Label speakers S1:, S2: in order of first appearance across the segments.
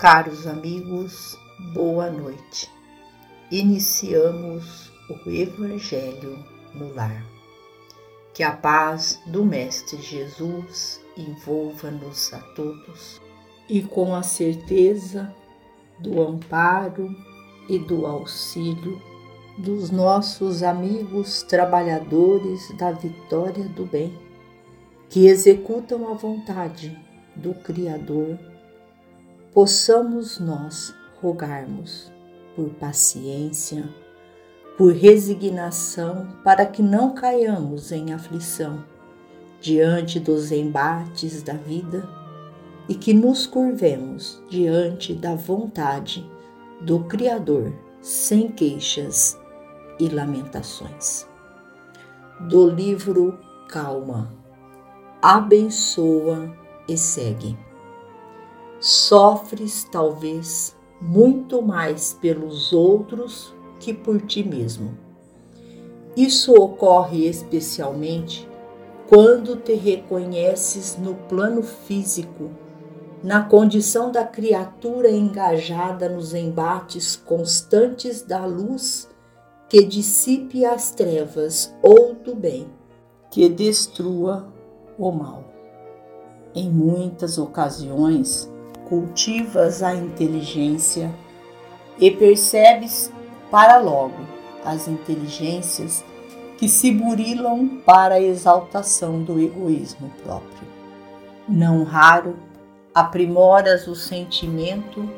S1: Caros amigos, boa noite. Iniciamos o Evangelho no Lar. Que a paz do Mestre Jesus envolva-nos a todos e com a certeza do amparo e do auxílio dos nossos amigos trabalhadores da vitória do bem, que executam a vontade do Criador possamos nós rogarmos por paciência, por resignação, para que não caiamos em aflição diante dos embates da vida e que nos curvemos diante da vontade do Criador sem queixas e lamentações. Do livro Calma, abençoa e segue sofres talvez muito mais pelos outros que por ti mesmo. Isso ocorre especialmente quando te reconheces no plano físico, na condição da criatura engajada nos embates constantes da luz que dissipe as trevas ou do bem, que destrua o mal. Em muitas ocasiões, cultivas a inteligência e percebes para logo as inteligências que se burilam para a exaltação do egoísmo próprio. Não raro, aprimoras o sentimento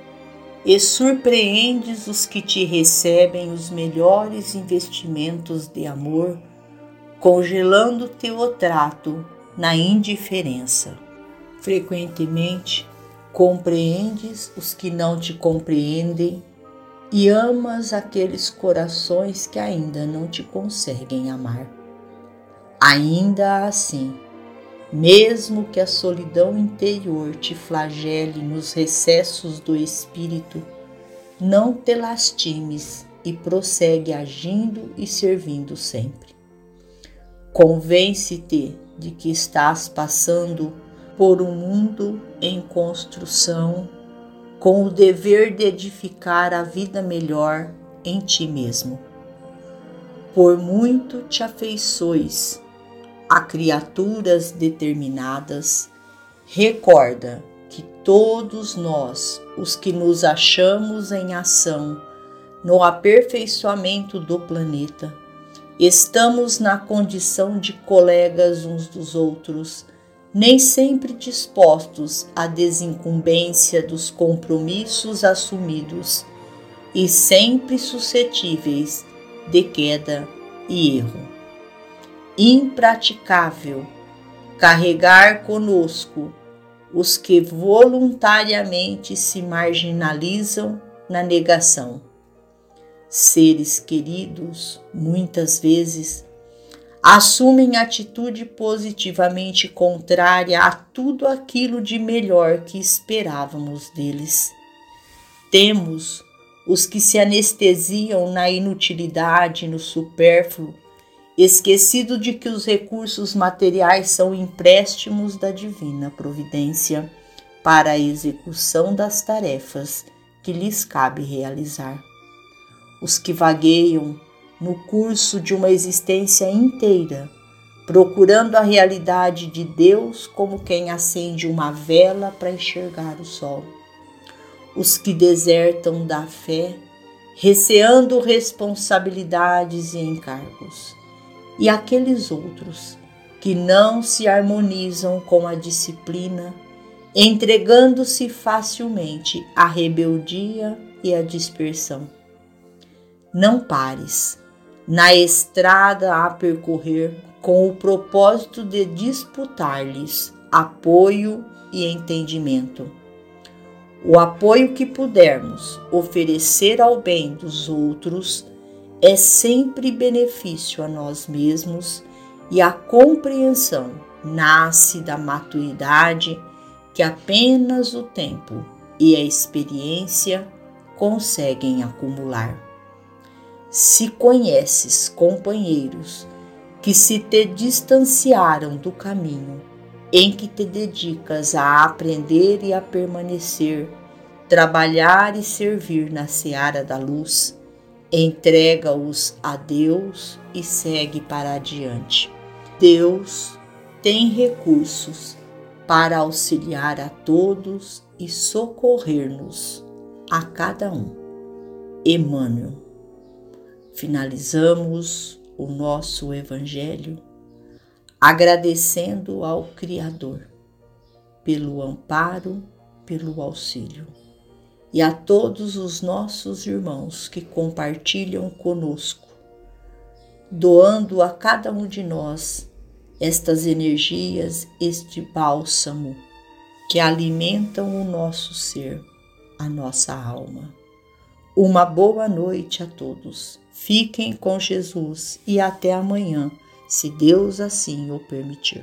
S1: e surpreendes os que te recebem os melhores investimentos de amor, congelando teu trato na indiferença. Frequentemente, compreendes os que não te compreendem e amas aqueles corações que ainda não te conseguem amar. Ainda assim, mesmo que a solidão interior te flagele nos recessos do espírito, não te lastimes e prossegue agindo e servindo sempre. Convence-te de que estás passando por um mundo em construção, com o dever de edificar a vida melhor em ti mesmo. Por muito te afeiçoes a criaturas determinadas, recorda que todos nós, os que nos achamos em ação no aperfeiçoamento do planeta, estamos na condição de colegas uns dos outros nem sempre dispostos à desincumbência dos compromissos assumidos e sempre suscetíveis de queda e erro. Impraticável carregar conosco os que voluntariamente se marginalizam na negação. Seres queridos, muitas vezes, assumem atitude positivamente contrária a tudo aquilo de melhor que esperávamos deles. Temos os que se anestesiam na inutilidade, no supérfluo, esquecido de que os recursos materiais são empréstimos da divina providência para a execução das tarefas que lhes cabe realizar. Os que vagueiam no curso de uma existência inteira, procurando a realidade de Deus como quem acende uma vela para enxergar o sol. Os que desertam da fé, receando responsabilidades e encargos. E aqueles outros que não se harmonizam com a disciplina, entregando-se facilmente à rebeldia e à dispersão. Não pares na estrada a percorrer com o propósito de disputar-lhes apoio e entendimento. O apoio que pudermos oferecer ao bem dos outros é sempre benefício a nós mesmos e a compreensão nasce da maturidade que apenas o tempo e a experiência conseguem acumular. Se conheces companheiros que se te distanciaram do caminho em que te dedicas a aprender e a permanecer, trabalhar e servir na seara da luz, entrega-os a Deus e segue para adiante. Deus tem recursos para auxiliar a todos e socorrer-nos a cada um. Emmanuel. Finalizamos o nosso Evangelho agradecendo ao Criador pelo amparo, pelo auxílio e a todos os nossos irmãos que compartilham conosco, doando a cada um de nós estas energias, este bálsamo que alimentam o nosso ser, a nossa alma. Uma boa noite a todos. Fiquem com Jesus e até amanhã, se Deus assim o permitir.